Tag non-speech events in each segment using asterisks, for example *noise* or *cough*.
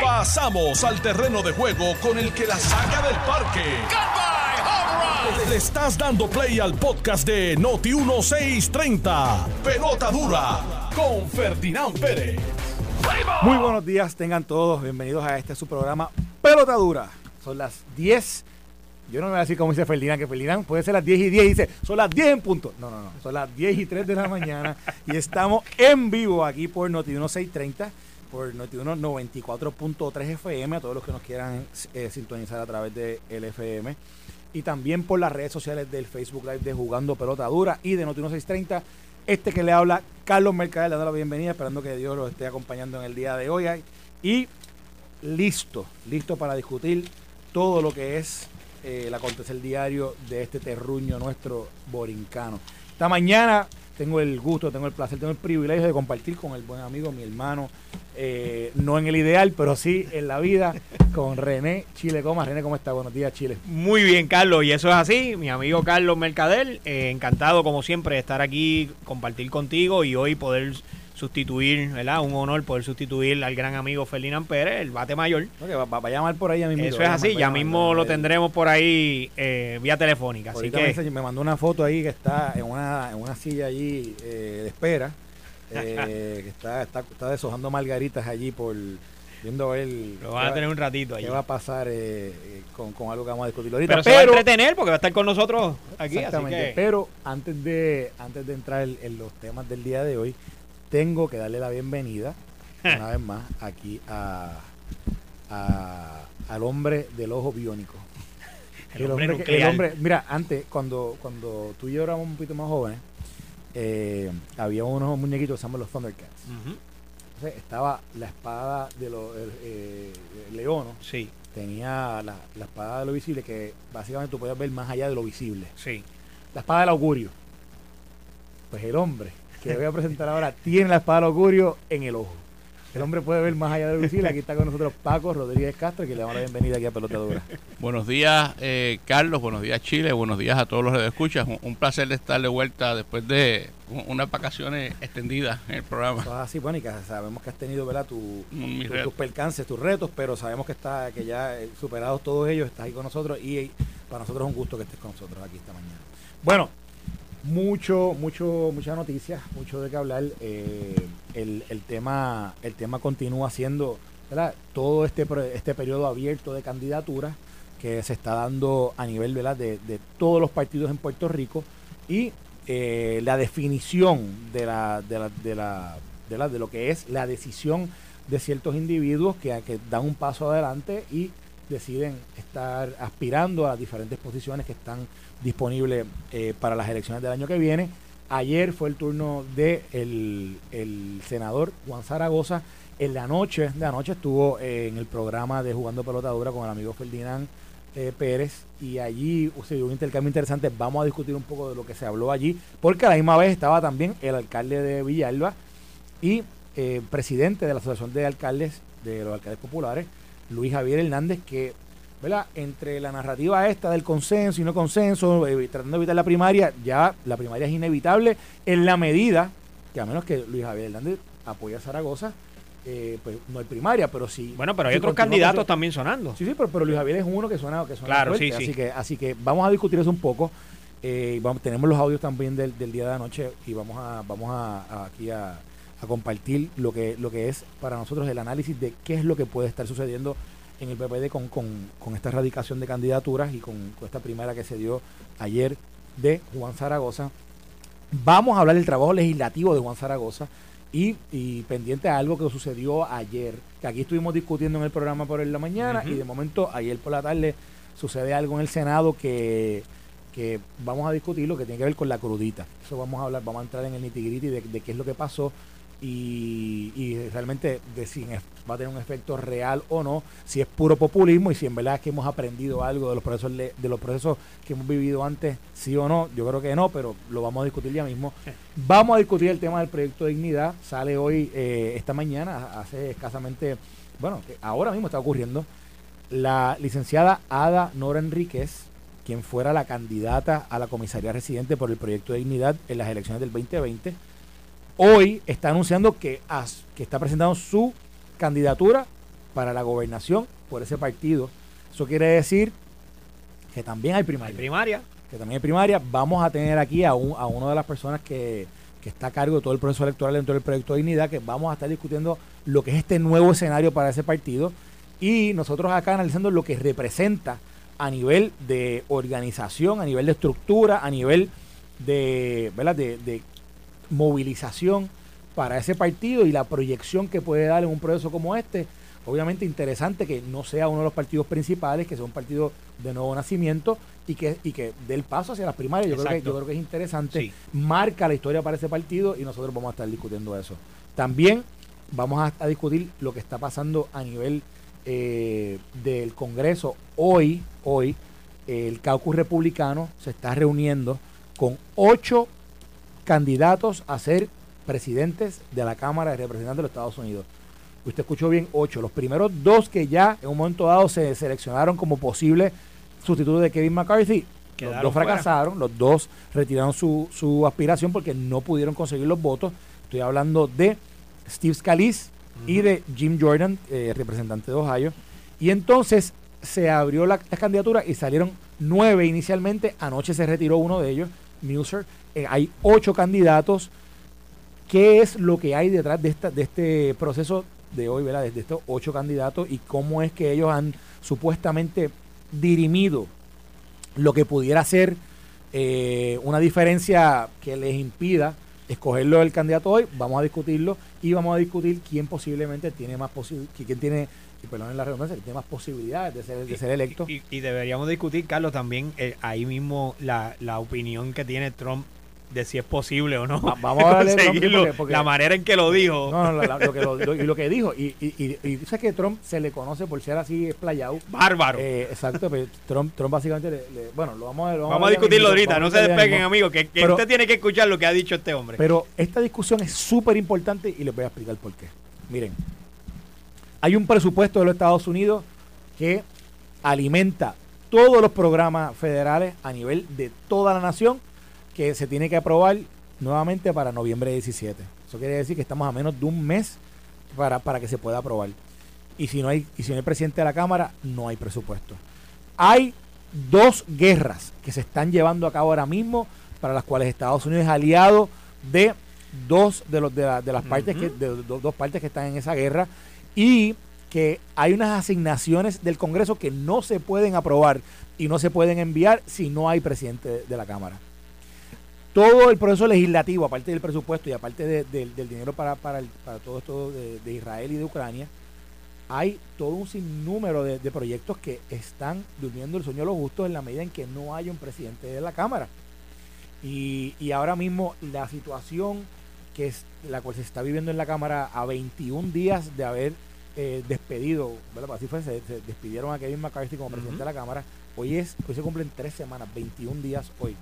Pasamos al terreno de juego con el que la saca del parque. Le estás dando play al podcast de Noti 1630. Pelota dura con Ferdinand Pérez. Muy buenos días, tengan todos bienvenidos a este su programa Pelota Dura. Son las 10. Yo no me voy a decir como dice Ferdinand, que Ferdinand puede ser las 10 y 10 y dice, son las 10 en punto. No, no, no, son las 10 y 3 de la mañana y estamos en vivo aquí por Noti 1630, por Noti 94.3 FM, a todos los que nos quieran eh, sintonizar a través de FM y también por las redes sociales del Facebook Live de Jugando Pelota Dura y de Noti 1630 este que le habla, Carlos Mercader, le da la bienvenida, esperando que Dios lo esté acompañando en el día de hoy. Y listo, listo para discutir todo lo que es eh, el acontecer diario de este terruño nuestro borincano. Esta mañana tengo el gusto, tengo el placer, tengo el privilegio de compartir con el buen amigo, mi hermano, eh, no en el ideal, pero sí en la vida, *laughs* con René Chile Coma. René, ¿cómo está? Buenos días, Chile. Muy bien, Carlos, y eso es así. Mi amigo Carlos Mercader, eh, encantado como siempre de estar aquí, compartir contigo y hoy poder sustituir, ¿verdad? Un honor poder sustituir al gran amigo Ferdinand Pérez, el bate mayor. va, a llamar por ahí ya mismo. Eso es así, ya mismo lo tendremos por ahí eh, vía telefónica. Así que... me, mandó una foto ahí que está en una, en una silla allí de espera *laughs* eh, que está, está, está, deshojando margaritas allí por viendo él. Lo van a tener un ratito ahí. ¿Qué va a pasar eh, eh, con, con, algo que vamos a discutir ahorita? Pero, se va a entretener porque va a estar con nosotros aquí. Exactamente. Pero antes de, antes de entrar en, los temas del día de hoy, tengo que darle la bienvenida una vez más aquí a, al hombre del ojo biónico. El, hombre, el hombre, mira, antes, cuando, cuando tú y yo éramos un poquito más jóvenes, eh, había unos muñequitos que se llaman los Thundercats. Entonces estaba la espada de los eh. Sí. Tenía la, espada de lo visible que básicamente tú podías ver más allá de lo visible. Sí. La espada del augurio. Pues el hombre que voy a presentar ahora tiene la espada del augurio en el ojo. El hombre puede ver más allá de visible. Aquí está con nosotros Paco Rodríguez Castro, que le damos la bienvenida aquí a Pelota Dura. Buenos días, eh, Carlos. Buenos días, Chile. Buenos días a todos los que escuchas. Un, un, placer de estar de vuelta después de unas vacaciones extendidas en el programa. así, bueno, y que sabemos que has tenido ¿verdad? Tu, tus percances, tus retos, pero sabemos que está que ya eh, superados todos ellos, estás ahí con nosotros y para nosotros es un gusto que estés con nosotros aquí esta mañana. Bueno, mucho, mucho, muchas noticias, mucho de qué hablar. Eh, el, el, tema, el tema continúa siendo todo este, este periodo abierto de candidaturas que se está dando a nivel De, de todos los partidos en Puerto Rico y eh, la definición de la, de, la, de, la, de, la, de lo que es la decisión de ciertos individuos que, que dan un paso adelante y deciden estar aspirando a diferentes posiciones que están disponibles eh, para las elecciones del año que viene. Ayer fue el turno de el, senador Juan Zaragoza. En la noche de anoche estuvo eh, en el programa de Jugando Pelotadura con el amigo Ferdinand eh, Pérez y allí se dio un intercambio interesante. Vamos a discutir un poco de lo que se habló allí, porque a la misma vez estaba también el alcalde de Villalba y presidente de la Asociación de Alcaldes, de los Alcaldes Populares, Luis Javier Hernández, que ¿verdad? entre la narrativa esta del consenso y no consenso, eh, tratando de evitar la primaria, ya la primaria es inevitable en la medida que a menos que Luis Javier Hernández apoye a Zaragoza, eh, pues no hay primaria, pero sí. Bueno, pero hay otros candidatos también sonando. Sí, sí, pero, Luis Javier es uno que suena, que suena claro, sí, sí. Así que, así que vamos a discutir eso un poco. Eh, vamos, tenemos los audios también del, día de anoche y vamos a, vamos a, aquí a, a, compartir lo que, lo que es para nosotros el análisis de qué es lo que puede estar sucediendo en el PPD con, con, esta erradicación de candidaturas y con, esta primera que se dio ayer de Juan Zaragoza. Vamos a hablar del trabajo legislativo de Juan Zaragoza y, pendiente a algo que sucedió ayer, que aquí estuvimos discutiendo en el programa por la mañana y de momento ayer por la tarde sucede algo en el Senado que, que vamos a discutir lo que tiene que ver con la crudita. Eso vamos a hablar, vamos a entrar en el de, de qué es lo que pasó y, realmente de si va a tener un efecto real o no, si es puro populismo y si en verdad es que hemos aprendido algo de los procesos de los procesos que hemos vivido antes, sí o no, yo creo que no, pero lo vamos a discutir ya mismo. Vamos a discutir el tema del proyecto de dignidad, sale hoy, eh, esta mañana, hace escasamente, bueno, ahora mismo está ocurriendo, la licenciada Ada Nora Enríquez, quien fuera la candidata a la comisaría residente por el proyecto de dignidad en las elecciones del 2020, hoy está anunciando que, que está presentando su candidatura para la gobernación por ese partido. Eso quiere decir que también hay primaria. primaria. Que también hay primaria. Vamos a tener aquí a, un, a una de las personas que, que está a cargo de todo el proceso electoral dentro del proyecto de dignidad, que vamos a estar discutiendo lo que es este nuevo escenario para ese partido y nosotros acá analizando lo que representa a nivel de organización, a nivel de estructura, a nivel de, ¿verdad? de, de movilización para ese partido y la proyección que puede dar en un proceso como este. Obviamente interesante que no sea uno de los partidos principales, que sea un partido de nuevo nacimiento y que, y que dé el paso hacia las primarias. Yo, creo que, yo creo que es interesante. Marca la historia para ese partido y nosotros vamos a estar discutiendo eso. También vamos a, discutir lo que está pasando a nivel eh, del Congreso. Hoy, hoy, el caucus republicano se está reuniendo con ocho candidatos a ser presidentes de la Cámara de Representantes de los Estados Unidos. Usted escuchó bien, ocho. Los primeros dos que ya en un momento dado se seleccionaron como posible sustituto de Kevin McCarthy, los dos fracasaron, los dos retiraron su, su, aspiración porque no pudieron conseguir los votos. Estoy hablando de Steve Scalise y de Jim Jordan, eh, representante de Ohio. Y entonces se abrió la, candidatura y salieron nueve inicialmente. Anoche se retiró uno de ellos, Muser. Eh, hay ocho candidatos. ¿Qué es lo que hay detrás de, esta, de este proceso de hoy, ¿verdad? De estos ocho candidatos y cómo es que ellos han supuestamente dirimido lo que pudiera ser eh, una diferencia que les impida escogerlo el candidato hoy, vamos a discutirlo y vamos a discutir quién posiblemente tiene más quién tiene, perdón la redundancia, tiene más posibilidades de ser, de ser electo. Y, deberíamos discutir, Carlos, también eh, ahí mismo la, la opinión que tiene Trump de si es posible o no. Vamos a conseguirlo. la manera en que lo dijo. No, no, lo, que lo, y lo que dijo. Y, y, y, sabes que Trump se le conoce por ser así explayado. Bárbaro. Eh, exacto, pero Trump, Trump básicamente, le, bueno, lo vamos a Vamos, vamos a discutirlo ahorita, no se despeguen, amigos, que, usted tiene que escuchar lo que ha dicho este hombre. Pero esta discusión es súper importante y les voy a explicar por qué. Miren, hay un presupuesto de los Estados Unidos que alimenta todos los programas federales a nivel de toda la nación que se tiene que aprobar nuevamente para noviembre 17. Eso quiere decir que estamos a menos de un mes para, para que se pueda aprobar. Y si no hay, y si no hay presidente de la Cámara, no hay presupuesto. Hay dos guerras que se están llevando a cabo ahora mismo, para las cuales Estados Unidos es aliado de dos de los de, las partes que de, dos partes que están en esa guerra y que hay unas asignaciones del Congreso que no se pueden aprobar y no se pueden enviar si no hay presidente de la Cámara todo el proceso legislativo, aparte del presupuesto y aparte del dinero para, para, todo esto de, Israel y de Ucrania, hay todo un sinnúmero de, proyectos que están durmiendo el sueño de los justos en la medida en que no hay un presidente de la Cámara. Y, ahora mismo la situación que es la cual se está viviendo en la Cámara a 21 días de haber eh, despedido, ¿verdad? Así fue, se, despidieron a Kevin McCarthy como presidente de la Cámara. Hoy es, hoy se cumplen tres semanas, 21 días hoy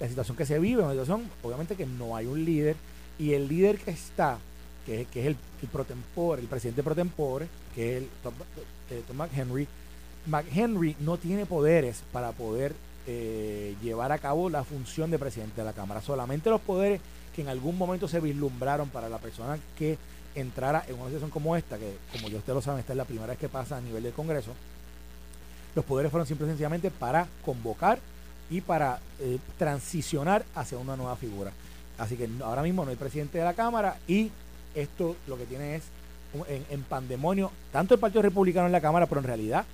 la situación que se vive, una situación obviamente que no hay un líder y el líder que está, que, es el, el protempore, el presidente protempore, que es el Tom, eh, McHenry, McHenry no tiene poderes para poder eh, llevar a cabo la función de presidente de la Cámara, solamente los poderes en algún momento se vislumbraron para la persona que entrara en una situación como esta, que como ya ustedes lo saben, esta es la primera vez que pasa a nivel del Congreso, los poderes fueron simple y sencillamente para convocar y para eh, transicionar hacia una nueva figura. Así que ahora mismo no hay presidente de la Cámara y esto lo que tiene es en, pandemonio tanto el Partido Republicano en la Cámara, pero en realidad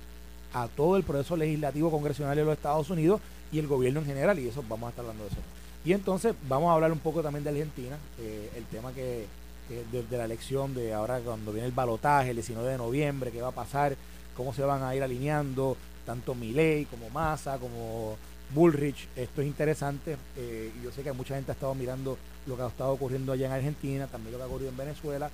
a todo el proceso legislativo congresional de los Estados Unidos y el gobierno en general, y eso vamos a estar hablando de eso. Y entonces vamos a hablar un poco también de Argentina, eh, el tema que, de, la elección de ahora cuando viene el balotaje, el 19 de noviembre, qué va a pasar, cómo se van a ir alineando tanto Milei como Massa, como Bullrich. Esto es interesante. Eh, yo sé que mucha gente ha estado mirando lo que ha estado ocurriendo allá en Argentina, también lo que ha ocurrido en Venezuela.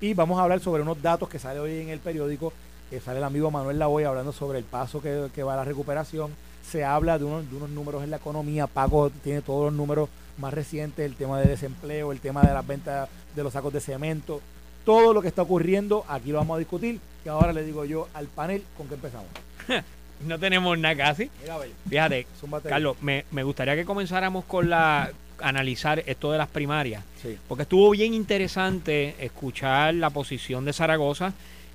Y vamos a hablar sobre unos datos que sale hoy en el periódico, que sale el amigo Manuel Lavoy hablando sobre el paso que, va a la recuperación. Se habla de unos, de unos números en la economía. Pago tiene todos los números más recientes, el tema de desempleo, el tema de las ventas de los sacos de cemento. Todo lo que está ocurriendo, aquí lo vamos a discutir. Y ahora le digo yo al panel con qué empezamos. *laughs* no tenemos nada casi. Fíjate, *laughs* Carlos, me, me, gustaría que comenzáramos con la analizar esto de las primarias, porque estuvo bien interesante escuchar la posición de Zaragoza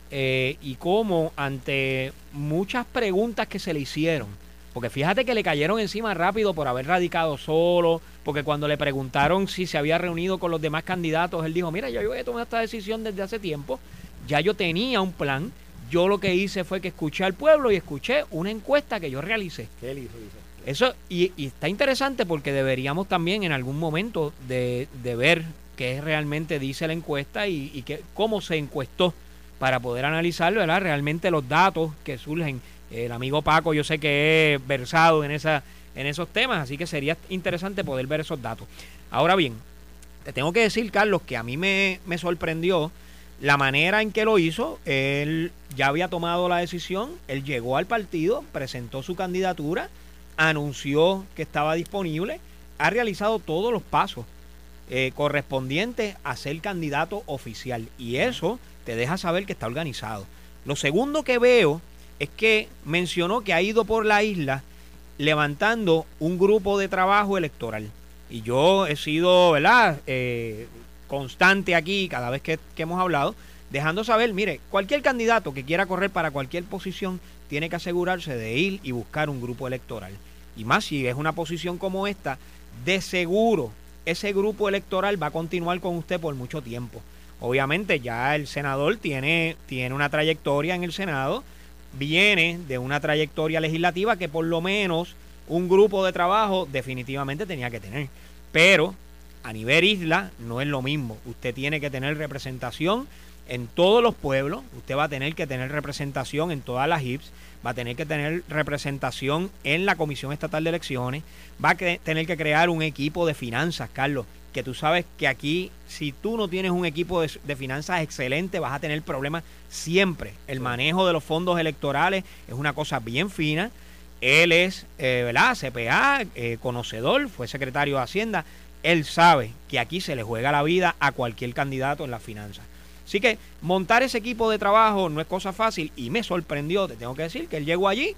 eh, y cómo ante muchas preguntas que se le hicieron, porque fíjate que le cayeron encima rápido por haber radicado solo, porque cuando le preguntaron si se había reunido con los demás candidatos, él dijo, mira, yo había tomado esta decisión desde hace tiempo, ya yo tenía un plan, yo lo que hice fue que escuché al pueblo y escuché una encuesta que yo realicé. ¿Qué él hizo? Eso, y, está interesante porque deberíamos también en algún momento de, ver qué realmente dice la encuesta y, y que, cómo se encuestó para poder analizar ¿verdad? realmente los datos que surgen el amigo Paco yo sé que es versado en, esa, en esos temas, así que sería interesante poder ver esos datos. Ahora bien, te tengo que decir, Carlos, que a mí me, me sorprendió la manera en que lo hizo. Él ya había tomado la decisión, él llegó al partido, presentó su candidatura, anunció que estaba disponible, ha realizado todos los pasos eh, correspondientes a ser candidato oficial y eso te deja saber que está organizado. Lo segundo que veo es que mencionó que ha ido por la isla levantando un grupo de trabajo electoral. Y yo he sido, ¿verdad? Eh, constante aquí cada vez que, que hemos hablado, dejando saber, mire, cualquier candidato que quiera correr para cualquier posición tiene que asegurarse de ir y buscar un grupo electoral. Y más si es una posición como esta, de seguro ese grupo electoral va a continuar con usted por mucho tiempo. Obviamente ya el senador tiene, tiene una trayectoria en el Senado, viene de una trayectoria legislativa que por lo menos un grupo de trabajo definitivamente tenía que tener. Pero a nivel isla no es lo mismo. Usted tiene que tener representación en todos los pueblos, usted va a tener que tener representación en todas las HIPS, va a tener que tener representación en la Comisión Estatal de Elecciones, va a tener que crear un equipo de finanzas, Carlos, que tú sabes que aquí, si tú no tienes un equipo de, finanzas excelente, vas a tener problemas siempre. El manejo de los fondos electorales es una cosa bien fina. Él es, eh, ¿verdad? CPA, eh, conocedor, fue secretario de Hacienda. Él sabe que aquí se le juega la vida a cualquier candidato en las finanzas. Así que montar ese equipo de trabajo no es cosa fácil y me sorprendió, te tengo que decir, que él llegó allí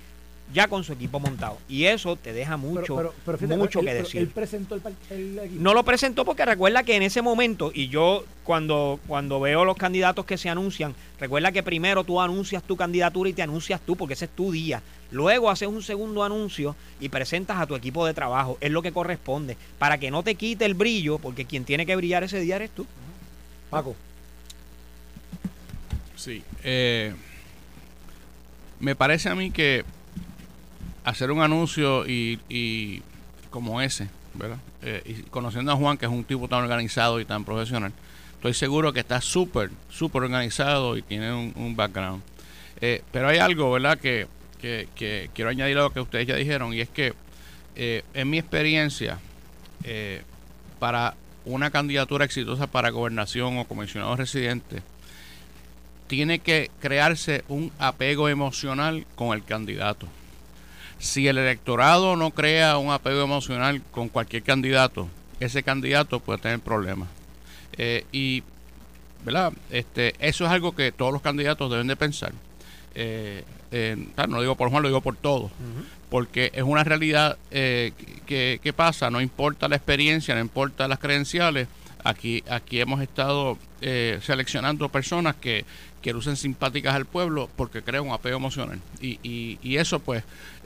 ya con su equipo montado. Y eso te deja mucho, mucho que decir. Él presentó el, equipo. No lo presentó porque recuerda que en ese momento, y yo cuando, cuando veo los candidatos que se anuncian, recuerda que primero tú anuncias tu candidatura y te anuncias tú porque ese es tu día. Luego haces un segundo anuncio y presentas a tu equipo de trabajo. Es lo que corresponde. Para que no te quite el brillo, porque quien tiene que brillar ese día eres tú. Paco. Sí. Eh, me parece a mí que hacer un anuncio y, como ese, ¿verdad? Eh, y conociendo a Juan, que es un tipo tan organizado y tan profesional, estoy seguro que está súper, súper organizado y tiene un, background. Eh, pero hay algo, ¿verdad?, que, que, quiero añadir a lo que ustedes ya dijeron, y es que eh, en mi experiencia, para una candidatura exitosa para gobernación o comisionado residente, tiene que crearse un apego emocional con el candidato si el electorado no crea un apego emocional con cualquier candidato, ese candidato puede tener problemas. Eh, y, ¿verdad? Este, eso es algo que todos los candidatos deben de pensar. Eh, no lo digo por Juan, lo digo por todos. Porque es una realidad eh, que, pasa, no importa la experiencia, no importa las credenciales. Aquí, aquí hemos estado seleccionando personas que, que lucen simpáticas al pueblo porque crean un apego emocional. Y, y, y eso pues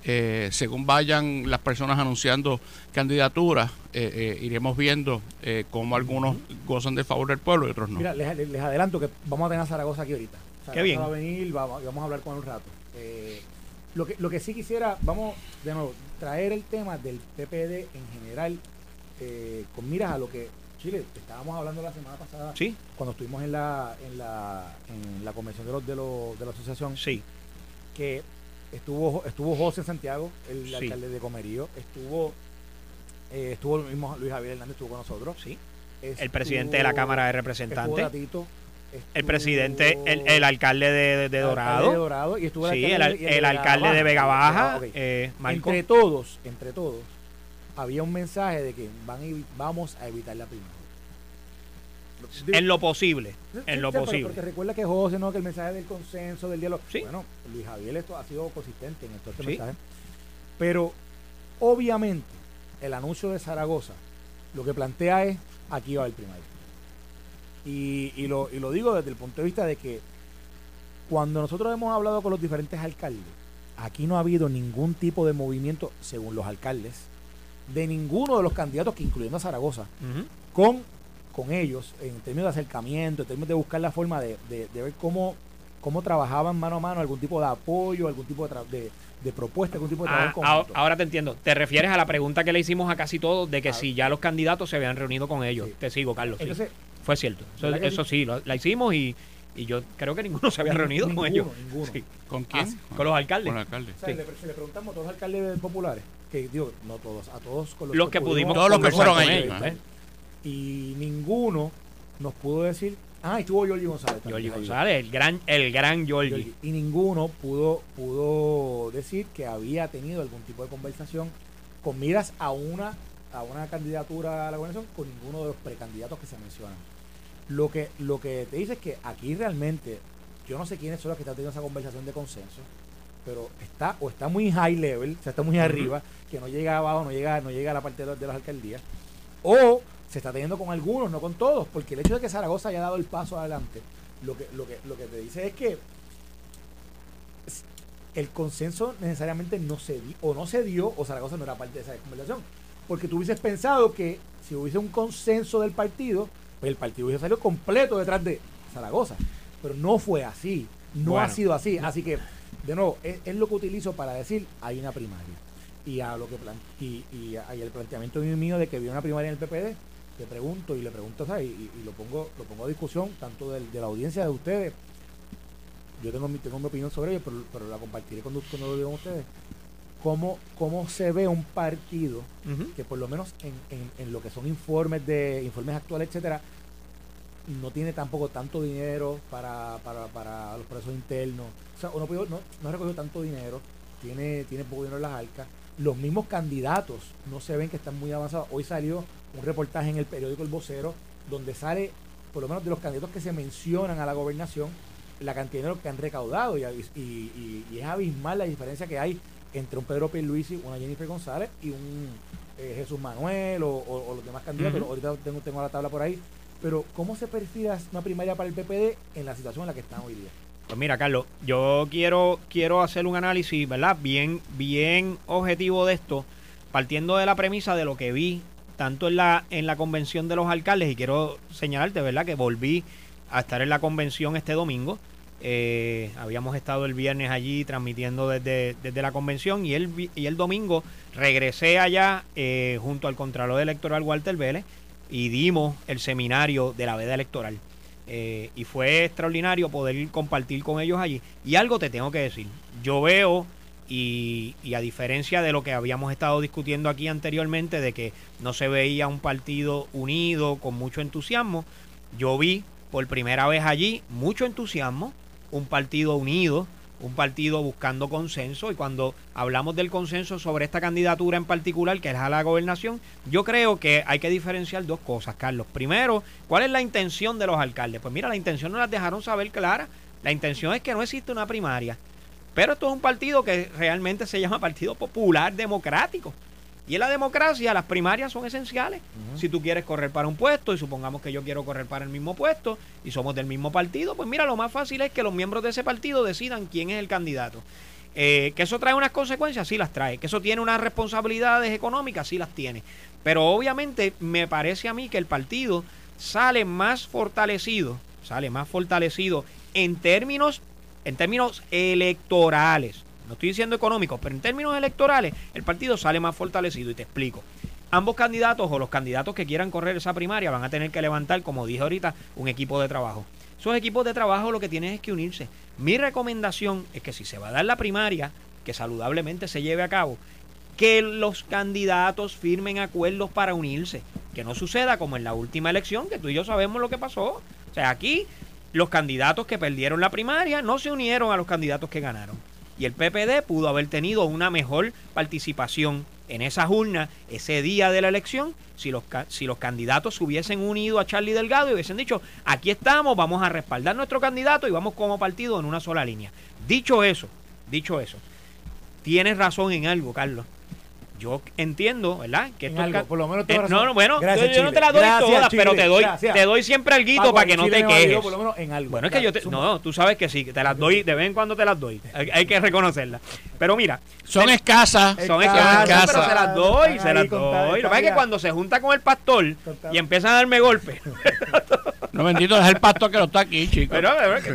eh, según vayan las personas anunciando candidaturas, eh, eh, iremos viendo cómo algunos gozan de favor del pueblo y otros no. Mira, les, adelanto que vamos a tener a Zaragoza aquí ahorita. Qué bien. Va a venir, vamos, a hablar con él un rato. lo, que, lo que sí quisiera, vamos de nuevo, traer el tema del PPD en general, con miras a lo que Chile, estábamos hablando la semana pasada, ¿Sí? cuando estuvimos en la, en la, en la convención de, los, de, los, de la asociación, sí. que estuvo estuvo José Santiago, el alcalde de Comerío, estuvo eh, estuvo el mismo Luis Javier Hernández, estuvo con nosotros. Sí. el presidente de la Cámara de Representantes. el presidente, el, alcalde de, de, Dorado. de Dorado. Y estuvo sí, el, alcalde, de Vega Baja. Eh, entre todos, entre todos, había un mensaje de que van vamos a evitar la primera en lo posible. En lo posible. Porque recuerda que José, ¿no? Que el mensaje del consenso, del diálogo. Bueno, Luis Javier esto ha sido consistente en esto, este mensaje. Pero, obviamente, el anuncio de Zaragoza lo que plantea es, aquí va el primario. Y, y, lo, y lo digo desde el punto de vista de que cuando nosotros hemos hablado con los diferentes alcaldes, aquí no ha habido ningún tipo de movimiento, según los alcaldes, de ninguno de los candidatos, que incluyendo a Zaragoza, con, con ellos, en términos de acercamiento, en términos de buscar la forma de, ver cómo, cómo trabajaban mano a mano, algún tipo de apoyo, algún tipo de, de, propuesta, algún tipo de trabajo ah, Ahora te entiendo. Te refieres a la pregunta que le hicimos a casi todos de que si ya los candidatos se habían reunido con ellos. Te sigo, Carlos. Fue cierto. Eso, sí, la hicimos y y yo creo que ninguno se había reunido con ellos. ¿Con quién? Ah, con los alcaldes. Con los alcaldes. le, preguntamos a todos los alcaldes populares, que digo, no todos, a todos con los, que, pudimos. Todos los que fueron ellos. Y ninguno nos pudo decir, ah, estuvo Giorgi González. Giorgi González, el gran, el gran Giorgi. Y ninguno pudo, pudo decir que había tenido algún tipo de conversación con miras a una, a una candidatura a la gobernación con ninguno de los precandidatos que se mencionan. Lo que, lo que te dice es que aquí realmente, yo no sé quiénes son los que están teniendo esa conversación de consenso, pero está o está muy high level, o sea, está muy arriba, que no llega abajo, no llega, no llega a la parte de, las alcaldías, o se está teniendo con algunos, no con todos, porque el hecho de que Zaragoza haya dado el paso adelante, lo que, lo que, lo que te dice es que el consenso necesariamente no se dio, o no se dio, o Zaragoza no era parte de esa conversación. Porque tú hubieses pensado que si hubiese un consenso del partido, pues el partido hubiese salió completo detrás de Zaragoza. Pero no fue así, no ha sido así. Así que, de nuevo, es, lo que utilizo para decir, hay una primaria. Y a lo que y, y, el planteamiento mío de que había una primaria en el PPD, le pregunto y le pregunto, Y, lo pongo lo pongo a discusión, tanto de, la audiencia de ustedes. Yo tengo mi, tengo mi opinión sobre ello, pero, la compartiré cuando, cuando lo digan ustedes. Cómo, cómo se ve un partido que por lo menos en, lo que son informes de informes actuales, etcétera, no tiene tampoco tanto dinero para, para, los procesos internos. O sea, uno no, no ha recogido tanto dinero, tiene, tiene poco dinero en las arcas. Los mismos candidatos no se ven que están muy avanzados. Hoy salió un reportaje en el periódico El Vocero donde sale, por lo menos de los candidatos que se mencionan a la gobernación, la cantidad de dinero que han recaudado y, y, y es abismal la diferencia que hay entre un Pedro Pierluisi, una Jennifer González y un eh, Jesús Manuel o, los demás candidatos. Ahorita tengo, tengo la tabla por ahí. Pero, ¿cómo se perfila una primaria para el PPD en la situación en la que están hoy día? Pues mira, Carlos, yo quiero, quiero hacer un análisis, ¿verdad? Bien, bien objetivo de esto, partiendo de la premisa de lo que vi tanto en la, en la convención de los alcaldes, y quiero señalarte, ¿verdad? Que volví a estar en la convención este domingo. Eh, habíamos estado el viernes allí transmitiendo desde, desde la convención y el, y el domingo regresé allá eh, junto al Contralor Electoral Walter Vélez y dimos el seminario de la veda electoral. Eh, y fue extraordinario poder compartir con ellos allí. Y algo te tengo que decir, yo veo, y, y, a diferencia de lo que habíamos estado discutiendo aquí anteriormente, de que no se veía un partido unido con mucho entusiasmo, yo vi por primera vez allí mucho entusiasmo, un partido unido, un partido buscando consenso y cuando hablamos del consenso sobre esta candidatura en particular, que es a la gobernación, yo creo que hay que diferenciar dos cosas, Carlos. Primero, ¿cuál es la intención de los alcaldes? Pues mira, la intención no las dejaron saber clara. La intención es que no existe una primaria. Pero esto es un partido que realmente se llama Partido Popular Democrático. Y en la democracia las primarias son esenciales. Si tú quieres correr para un puesto y supongamos que yo quiero correr para el mismo puesto y somos del mismo partido, pues mira, lo más fácil es que los miembros de ese partido decidan quién es el candidato. Eh, que eso trae unas consecuencias, sí las trae. Que eso tiene unas responsabilidades económicas, sí las tiene. Pero obviamente me parece a mí que el partido sale más fortalecido, sale más fortalecido en términos, en términos electorales no estoy diciendo económicos, pero en términos electorales, el partido sale más fortalecido y te explico. Ambos candidatos o los candidatos que quieran correr esa primaria van a tener que levantar, como dije ahorita, un equipo de trabajo. Esos equipos de trabajo lo que tienen es que unirse. Mi recomendación es que si se va a dar la primaria, que saludablemente se lleve a cabo, que los candidatos firmen acuerdos para unirse. Que no suceda como en la última elección, que tú y yo sabemos lo que pasó. O sea, aquí los candidatos que perdieron la primaria no se unieron a los candidatos que ganaron y el PPD pudo haber tenido una mejor participación en esas urnas ese día de la elección si los, si los candidatos se hubiesen unido a Charlie Delgado y hubiesen dicho, aquí estamos, vamos a respaldar nuestro candidato y vamos como partido en una sola línea. Dicho eso, dicho eso, tienes razón en algo, Carlos. Yo entiendo, ¿verdad? Que esto por lo menos eh, No, no, bueno, yo, no te las doy todas, pero te doy, te doy siempre algo para que no te quejes. Por lo menos en algo. Bueno, es que yo te, no, tú sabes que sí, te las doy, de vez en cuando te las doy. Hay, que reconocerlas. Pero mira, son escasas, son escasas, pero se las doy, se las doy. Lo que pasa es que cuando se junta con el pastor y empiezan a darme golpes. *laughs* no bendito es el pastor que lo está aquí, chico. Pero,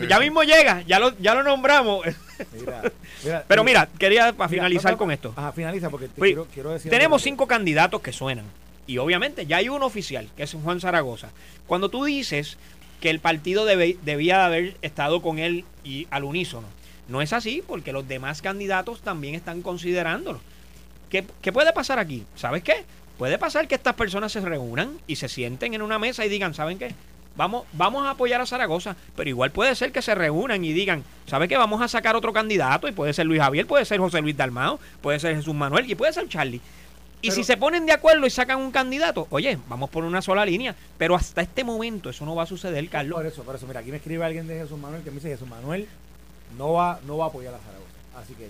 ya mismo llega, ya lo ya lo nombramos. *laughs* Pero mira, quería para finalizar con esto. Ajá, finaliza porque quiero, decir. Tenemos cinco candidatos que suenan. Y obviamente ya hay uno oficial, que es Juan Zaragoza. Cuando tú dices que el partido debía haber estado con él y al unísono, no es así porque los demás candidatos también están considerándolo. ¿Qué, ¿Qué puede pasar aquí? ¿Sabes qué? Puede pasar que estas personas se reúnan y se sienten en una mesa y digan, ¿saben qué? Vamos, vamos a apoyar a Zaragoza, pero igual puede ser que se reúnan y digan, ¿sabe qué? Vamos a sacar otro candidato y puede ser Luis Javier, puede ser José Luis Dalmao, puede ser Jesús Manuel y puede ser Charlie. Y si se ponen de acuerdo y sacan un candidato, oye, vamos por una sola línea. Pero hasta este momento eso no va a suceder, Carlos. Por eso, por eso. Mira, aquí me escribe alguien de Jesús Manuel que me dice Jesús Manuel no va, no va a apoyar a Zaragoza. Así que,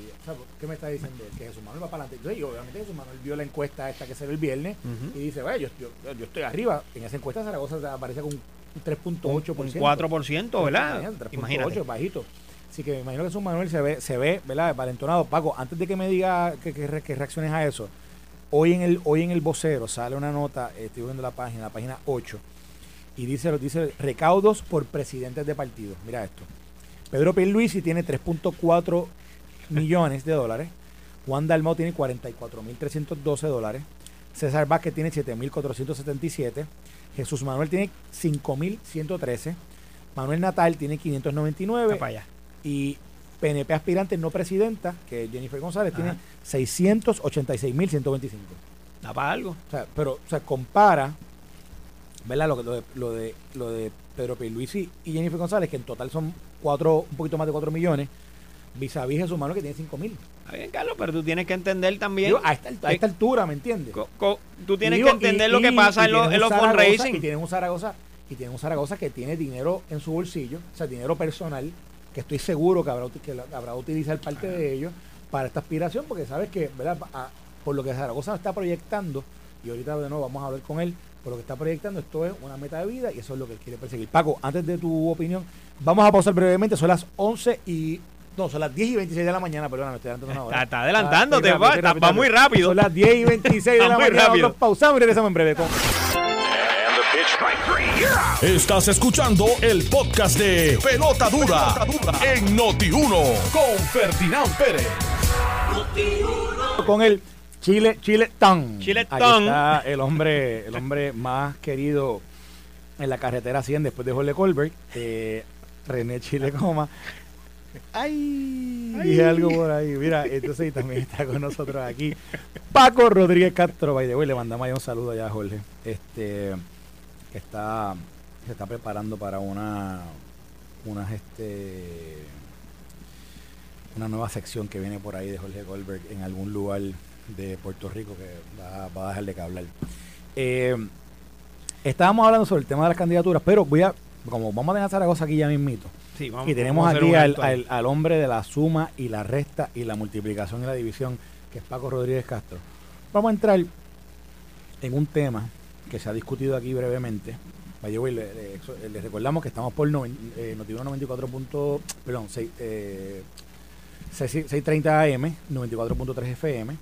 ¿qué me está diciendo? Que Jesús Manuel va para adelante. Obviamente Jesús Manuel vio la encuesta esta que se ve el viernes y dice, yo, yo, estoy arriba. En esa encuesta Zaragoza aparece con 3.8%. Un 4%, ¿verdad? 3.8, bajito. Así que me imagino que su Manuel se ve, se ve, ¿verdad? Valentonado. Paco, antes de que me diga que, que, reacciones a eso, hoy en el, hoy en el vocero sale una nota, estoy viendo la página, la página 8, y dice, dice recaudos por presidentes de partidos. Mira esto. Pedro Pierluisi tiene 3.4 *laughs* millones de dólares. Juan Dalmau tiene 44.312 dólares. César Vázquez tiene 7.477. Jesús Manuel tiene 5.113. Manuel Natal tiene 599. Y PNP aspirante no presidenta, que Jennifer González, tiene 686.125. ¿Da para algo? O sea, pero, o sea, compara, ¿verdad? Lo, lo, de, lo, de, lo de Pedro Luisi y Jennifer González, que en total son cuatro, un poquito más de 4 millones, vis a vis Jesús Manuel, que tiene 5.000. Está bien, Carlos, pero tú tienes que entender también. a, esta, altura, ¿me entiendes? tú tienes que entender lo que pasa en, los, en los fundraising. Y tienen un Zaragoza y tienen un Zaragoza que tiene dinero en su bolsillo, o sea, dinero personal, que estoy seguro que habrá, que habrá utilizar parte de ellos para esta aspiración, porque sabes que, ¿verdad? por lo que Zaragoza está proyectando, y ahorita de nuevo vamos a hablar con él, por lo que está proyectando, esto es una meta de vida y eso es lo que él quiere perseguir. Paco, antes de tu opinión, vamos a pausar brevemente, son las 11 y no, son las 10 y 26 de la mañana, perdóname, estoy adelantando una hora. *laughs* Está, adelantándote, va, muy rápido. Son las 10 y 26 de la mañana. Rápido. pausamos y regresamos en breve. Estás escuchando el podcast de Pelota Dura, en Noti1 con Ferdinand Pérez. Con el Chile, Chile Tan. Chile Tan. está el hombre, el hombre más querido en la carretera 100 después de Jorge Colbert, eh, René Chile Coma. Ay, dije algo por ahí. Mira, entonces también está con nosotros aquí Paco Rodríguez Castro. By le mandamos ahí un saludo allá a Jorge. Este, que está, se está preparando para una, unas, este, una nueva sección que viene por ahí de Jorge Goldberg en algún lugar de Puerto Rico que va, a dejar de que hablar. Eh, estábamos hablando sobre el tema de las candidaturas, pero voy a, como vamos a a Zaragoza aquí ya mismito y tenemos aquí al, hombre de la suma y la resta y la multiplicación y la división, que es Paco Rodríguez Castro. Vamos a entrar en un tema que se ha discutido aquí brevemente. Le, le, recordamos que estamos por no, eh, 94. perdón, 630 AM, 94.3 FM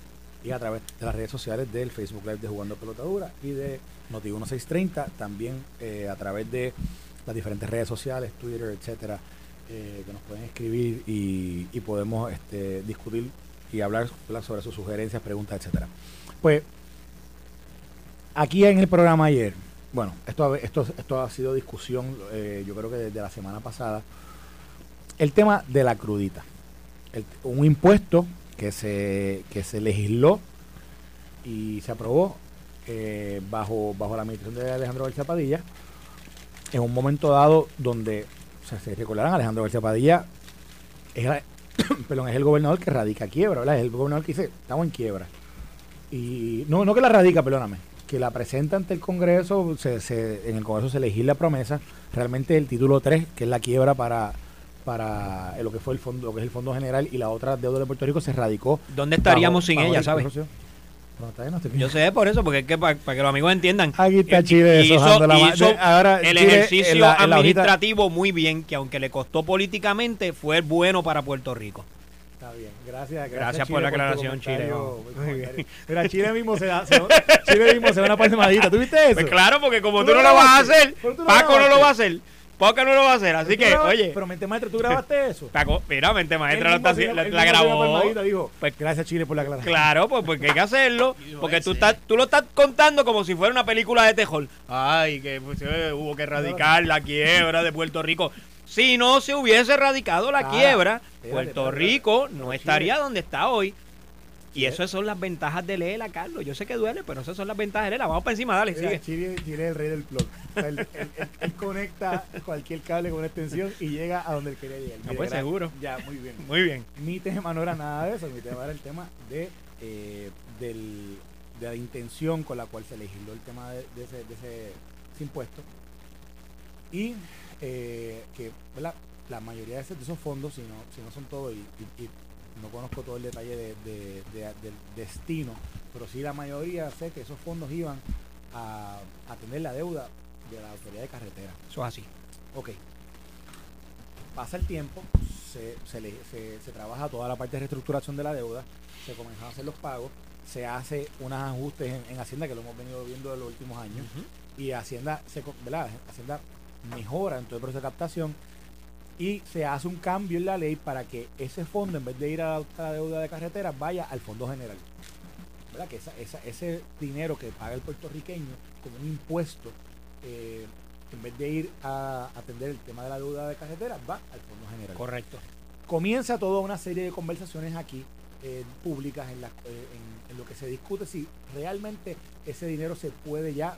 y a través de las redes sociales del Facebook Live de Jugando Pelotadura y de Noti 1630, también eh, a través de las diferentes redes sociales, Twitter, etcétera, eh, que nos pueden escribir y, podemos este, discutir y hablar, sobre sus sugerencias, preguntas, etcétera. Pues aquí en el programa ayer, bueno, esto, esto, esto ha sido discusión, eh, yo creo que desde la semana pasada, el tema de la crudita. un impuesto que se, que se legisló y se aprobó eh, bajo, bajo la administración de Alejandro García Padilla en un momento dado donde, o sea, se recordarán, Alejandro García Padilla es, *coughs* perdón, es el gobernador que radica quiebra, ¿verdad? Es el gobernador que dice, estamos en quiebra. Y no, no que la radica, perdóname, que la presenta ante el Congreso, se, en el Congreso se elegir la promesa, realmente el título 3, que es la quiebra para para lo que fue el fondo, lo que es el Fondo General y la otra deuda de Puerto Rico se radicó. ¿Dónde estaríamos sin ella, sabes? Yo sé por eso, porque es que para, que los amigos entiendan. Aquí está Chile hizo, ahora el ejercicio administrativo muy bien, que aunque le costó políticamente, fue bueno para Puerto Rico. Está bien, gracias. Gracias, por la aclaración, Chile. Mira, Chile mismo se da, Chile mismo se da una palmadita. ¿Tú viste eso? Pues claro, porque como tú, no lo vas a hacer, Paco no lo va a hacer. Paco no lo va a hacer, así que, oye. Pero Mente Maestra, ¿tú grabaste *laughs* eso? Mira, Mente Maestra la, la, la grabó. Dijo, pues, gracias Chile por la aclaración. Claro, pues porque hay que hacerlo. *laughs* porque tú, estás, tú lo estás contando como si fuera una película de Tejol. Ay, que pues, eh, hubo que erradicar la quiebra de Puerto Rico. Si no se hubiese erradicado la quiebra, Puerto Rico no estaría donde está hoy. Y esas son las ventajas de Lela, Carlos. Yo sé que duele, pero esas son las ventajas de Lela. Vamos para encima, dale, sigue. Chile, es el rey del plug. él, conecta cualquier cable con una extensión y llega a donde él quería llegar. No, pues seguro. Ya, muy bien. *laughs* Muy bien. Mi tema no era nada de eso. Mi tema era el tema de, eh, del, de la intención con la cual se legisló el tema de, ese, de ese impuesto. Y eh, que la mayoría de esos, fondos, si no, si no son todos, y, no conozco todo el detalle de, del destino, pero sí la mayoría sé que esos fondos iban a atender la deuda de la autoridad de carretera. Eso es así. Ok. Pasa el tiempo, se, se, trabaja toda la parte de reestructuración de la deuda, se comienzan a hacer los pagos, se hace unos ajustes en, Hacienda que lo hemos venido viendo en los últimos años y Hacienda, se, ¿verdad? Hacienda mejora en todo el proceso de captación y se hace un cambio en la ley para que ese fondo, en vez de ir a la, deuda de carretera, vaya al fondo general. ¿Verdad? Que ese dinero que paga el puertorriqueño como un impuesto, eh, en vez de ir a atender el tema de la deuda de carretera, va al fondo general. Correcto. Comienza toda una serie de conversaciones aquí eh, públicas en, eh, en, lo que se discute si realmente ese dinero se puede ya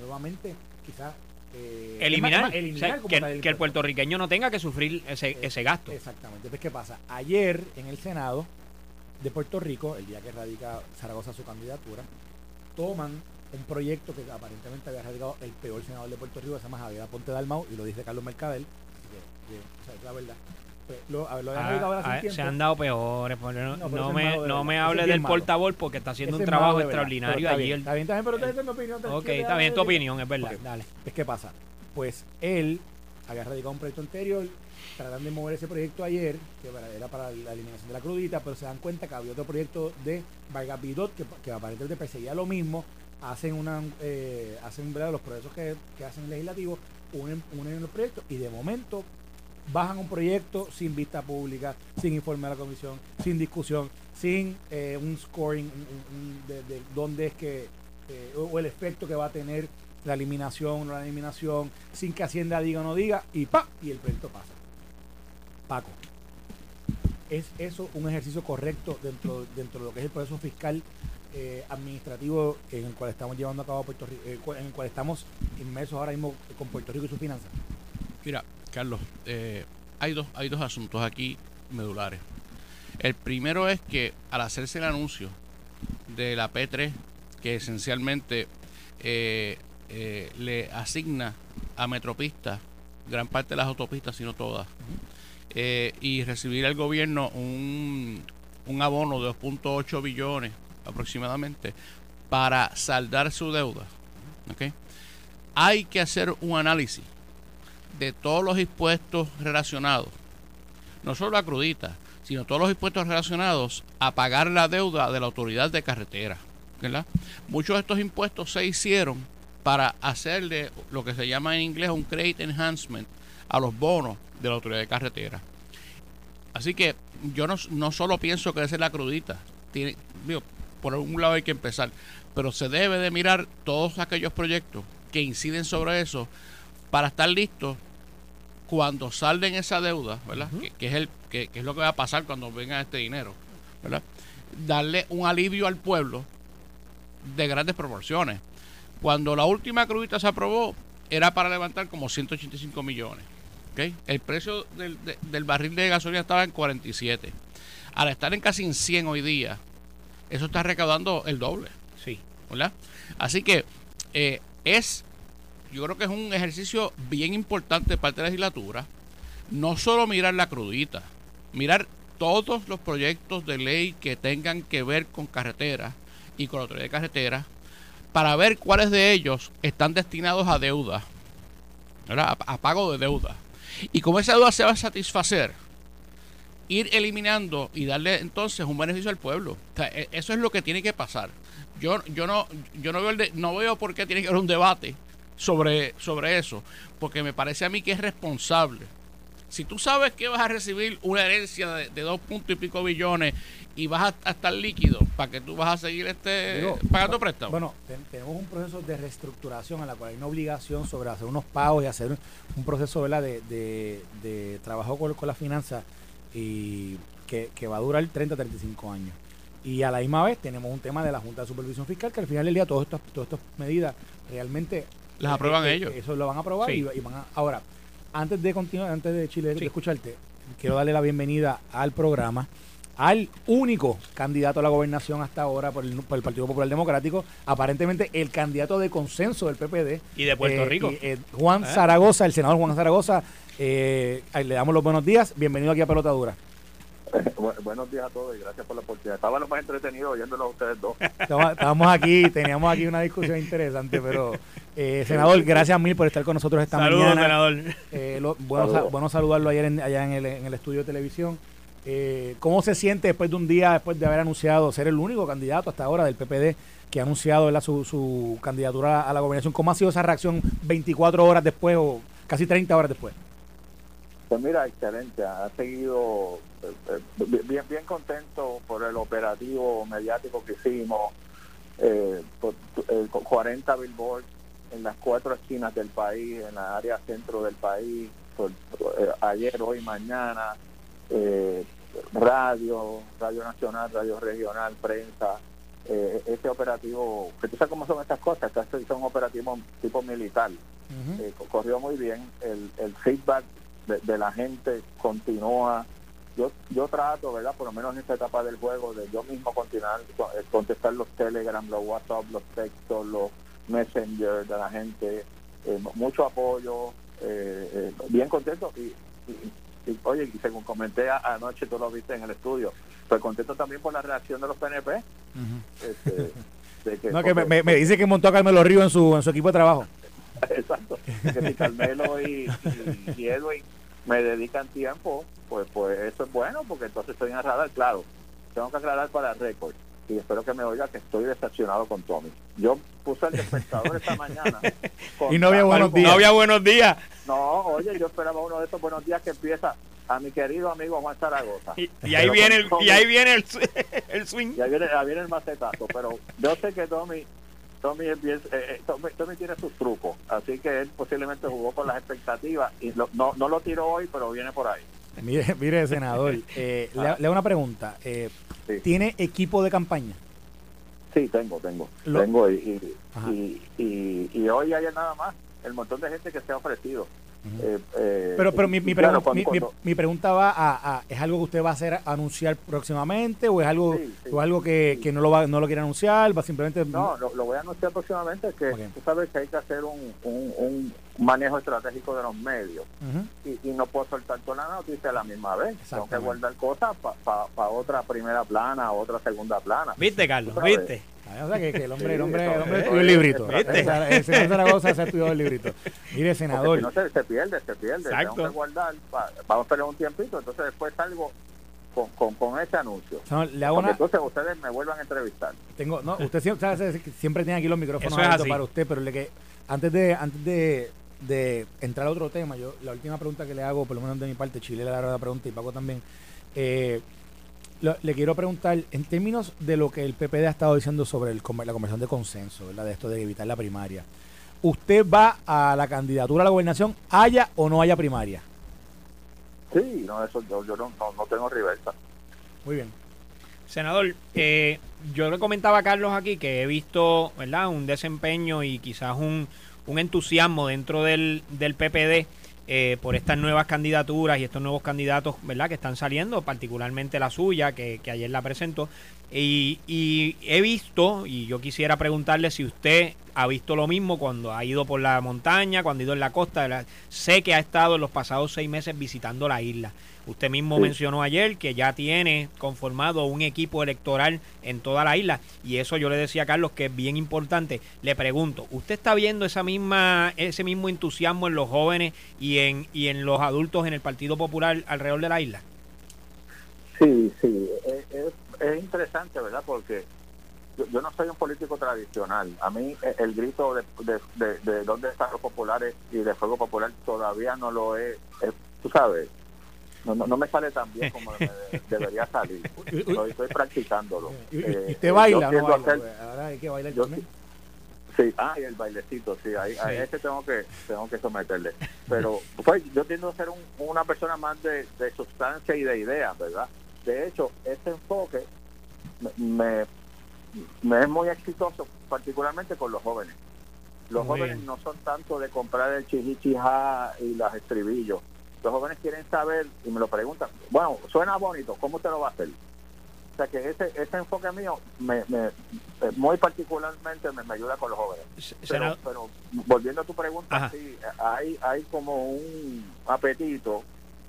nuevamente quizás eh, eliminar, que, el puertorriqueño no tenga que sufrir ese, eh, ese gasto. Exactamente. Entonces, ¿qué pasa? Ayer en el Senado de Puerto Rico, el día que radica Zaragoza su candidatura, toman un proyecto que aparentemente había radicado el peor senador de Puerto Rico, que se llama Javier Ponte Dalmau, y lo dice Carlos Mercadel, que, es la verdad. Pues, lo, ah, ah, se han dado peores. No, me, no me hable del portavoz porque está haciendo un trabajo extraordinario allí. Está bien, está bien, pero es mi opinión. Ok, está bien tu opinión, es verdad. Dale. Es que pasa. Pues él había radicado un proyecto anterior, tratan de mover ese proyecto ayer, que era para la eliminación de la crudita, pero se dan cuenta que había otro proyecto de Vargas Bidot que, que aparentemente perseguía lo mismo, hacen una eh, hacen ¿verdad? los procesos que, que hacen legislativos, unen, unen los proyectos y de momento bajan un proyecto sin vista pública, sin informe a la comisión, sin discusión, sin eh, un scoring de, dónde es que, eh, o el efecto que va a tener la eliminación o no la eliminación, sin que Hacienda diga o no diga, y pa, y el proyecto pasa. Paco, ¿es eso un ejercicio correcto dentro, dentro de lo que es el proceso fiscal eh, administrativo en el cual estamos llevando a cabo Puerto Rico, en el cual estamos inmersos ahora mismo con Puerto Rico y sus finanzas? Mira, Carlos, eh, hay, dos, hay dos asuntos aquí medulares. El primero es que al hacerse el anuncio de la P3, que esencialmente eh, eh, le asigna a Metropista gran parte de las autopistas, sino todas, y recibir al gobierno un, un abono de 2.8 billones aproximadamente para saldar su deuda. Hay que hacer un análisis de todos los impuestos relacionados, no solo la crudita, sino todos los impuestos relacionados a pagar la deuda de la autoridad de carretera. ¿verdad? Muchos de estos impuestos se hicieron para hacerle lo que se llama en inglés un credit enhancement a los bonos de la autoridad de carretera. Así que yo no, no solo pienso que es la crudita, tiene, por un lado hay que empezar, pero se debe de mirar todos aquellos proyectos que inciden sobre eso para estar listos cuando salden esa deuda, ¿verdad? que, es el, que, es lo que va a pasar cuando venga este dinero, ¿verdad? Darle un alivio al pueblo de grandes proporciones. Cuando la última crudita se aprobó, era para levantar como 185 millones. ¿okay? El precio del, del barril de gasolina estaba en 47. Al estar en casi en 100 hoy día, eso está recaudando el doble. Sí. ¿verdad? Así que eh, es yo creo que es un ejercicio bien importante de parte de la legislatura, no solo mirar la crudita, mirar todos los proyectos de ley que tengan que ver con carreteras y con la autoridad de carretera para ver cuáles de ellos están destinados a deuda, a, a pago de deuda. Y como esa deuda se va a satisfacer, ir eliminando y darle entonces un beneficio al pueblo. E, eso es lo que tiene que pasar. Yo, yo no, yo no veo no veo por qué tiene que haber un debate sobre, sobre eso, porque me parece a mí que es responsable. Si tú sabes que vas a recibir una herencia de, dos puntos y pico billones y vas a, estar líquido, ¿para que tú vas a seguir este pagando préstamos? Bueno, tenemos un proceso de reestructuración en la cual hay una obligación sobre hacer unos pagos y hacer un, proceso De, de, trabajo con, con la finanza y que, va a durar 30 35 años. Y a la misma vez tenemos un tema de la Junta de Supervisión Fiscal que al final del día todas estas, todas estas medidas realmente las aprueban eh, eh, ellos. Eso lo van a aprobar y, van a, ahora antes de continuar, antes de Chile de escucharte, quiero darle la bienvenida al programa al único candidato a la gobernación hasta ahora por el, Partido Popular Democrático, aparentemente el candidato de consenso del PPD. Y de Puerto eh, Rico. Juan Zaragoza, el senador Juan Zaragoza, le damos los buenos días. Bienvenido aquí a Pelotadura. *laughs* buenos días a todos y gracias por la oportunidad. Estaba lo más entretenido oyéndolo a ustedes dos. Estábamos aquí, teníamos aquí una discusión interesante, pero eh, senador, gracias mil por estar con nosotros esta mañana. senador. Eh, bueno, saludarlo ayer allá en el, en el, estudio de televisión. Eh, ¿Cómo se siente después de un día, después de haber anunciado ser el único candidato hasta ahora del PPD que ha anunciado su, su candidatura a la gobernación? ¿Cómo ha sido esa reacción 24 horas después o casi 30 horas después? Pues mira, excelente. Ha seguido eh, bien, bien contento por el operativo mediático que hicimos, eh, por, 40 billboards en las cuatro esquinas del país, en la área centro del país, ayer, hoy, mañana, radio, radio nacional, radio regional, prensa. este operativo, que tú sabes cómo son estas cosas, que son operativos tipo militar. corrió muy bien, el, el feedback de, la gente continúa. Yo, yo trato, ¿verdad? Por lo menos en esta etapa del juego, de yo mismo continuar, eh, contestar los Telegram, los WhatsApp, los textos, los Messenger de la gente. Eh, mucho apoyo, eh, bien contento. Y, oye, y según comenté anoche, tú lo viste en el estudio, pues contento también por la reacción de los PNP. Este, *laughs* no, que me, me, dice que montó a Carmelo Río en su, en su equipo de trabajo. *laughs* Exacto, que si Carmelo y, y, y Edwin me dedican tiempo, pues pues eso es bueno, porque entonces estoy en el radar, claro. Tengo que aclarar para el récord y espero que me oiga que estoy decepcionado con Tommy. Yo puse el despertador esta mañana. *laughs* y no había buenos días. No había buenos días. No, oye, yo esperaba uno de esos buenos días que empieza a mi querido amigo Juan Zaragoza. Y, ahí viene el, y ahí viene el, *laughs* el swing. Y ahí viene, ahí viene el macetazo, pero yo sé que Tommy Tommy, eh, eh, Tommy, tiene sus trucos, así que él posiblemente jugó con las expectativas y no, no lo tiró hoy, pero viene por ahí. *laughs* Mire, mire senador, eh, le, hago una pregunta. Eh, ¿Tiene equipo de campaña? Sí, tengo, tengo. Tengo y, y, y, hoy hay nada más el montón de gente que se ha ofrecido. Eh, eh, pero pero mi, mi, mi, pregunta va a, ¿es algo que usted va a hacer anunciar próximamente o es algo o algo que, que, no lo va no lo quiere anunciar va simplemente no lo, voy a anunciar próximamente que tú sabes que hay que hacer un, un, manejo estratégico de los medios y, no puedo soltar toda la noticia a la misma vez tengo que guardar cosas para otra primera plana otra segunda plana viste Carlos viste Ah, o sea, que, el hombre, el hombre, el hombre estudió el librito. ¿Viste? El senador Zaragoza se estudió el librito. Mire, senador. Si no se, se, pierde, se pierde. Exacto. Tengo que guardar. vamos a esperar un tiempito, entonces después salgo con, con, con ese anuncio. No, le hago una... Entonces ustedes me vuelvan a entrevistar. Tengo, no, usted siempre, siempre tiene aquí los micrófonos abiertos para usted, pero le que antes de antes de, de entrar a otro tema, yo la última pregunta que le hago, por lo menos de mi parte, Chile le dará la pregunta y Paco también. Eh, le quiero preguntar, en términos de lo que el PPD ha estado diciendo sobre el, la conversión de consenso, ¿verdad? de esto de evitar la primaria, ¿usted va a la candidatura a la gobernación, haya o no haya primaria? Sí, no, eso yo, no, no, tengo reversa. Muy bien. Senador, eh, yo le comentaba a Carlos aquí que he visto ¿verdad? un desempeño y quizás un, un entusiasmo dentro del, del PPD eh, por estas nuevas candidaturas y estos nuevos candidatos verdad que están saliendo, particularmente la suya, que, ayer la presentó. Y, he visto, y yo quisiera preguntarle si usted ha visto lo mismo cuando ha ido por la montaña, cuando ha ido en la costa. Sé que ha estado en los pasados seis meses visitando la isla. Usted mismo mencionó ayer que ya tiene conformado un equipo electoral en toda la isla y eso yo le decía a Carlos que es bien importante. Le pregunto, ¿usted está viendo esa misma ese mismo entusiasmo en los jóvenes y en y en los adultos en el Partido Popular alrededor de la isla? Sí, sí, es, interesante, ¿verdad? Porque yo, no soy un político tradicional. A mí eh, el grito de, de, de, dónde están los populares y de fuego popular todavía no lo he, tú sabes, no, no, me sale tan bien como *laughs* debería salir. Estoy, estoy practicándolo. ¿Y, eh, baila no Ahora hay que bailar también. Sí, ah, y el bailecito, sí, ahí, a ese tengo que tengo que someterle. Pero pues, yo tiendo a ser una persona más de, de sustancia y de ideas, ¿verdad? De hecho, ese enfoque me, me es muy exitoso, particularmente con los jóvenes. Los jóvenes no son tanto de comprar el chichichija y las estribillos los jóvenes quieren saber y me lo preguntan, bueno, suena bonito, ¿cómo te lo va a hacer? O sea que ese, ese enfoque mío me, me eh, muy particularmente me, ayuda con los jóvenes. Pero, volviendo a tu pregunta, sí, hay, hay como un apetito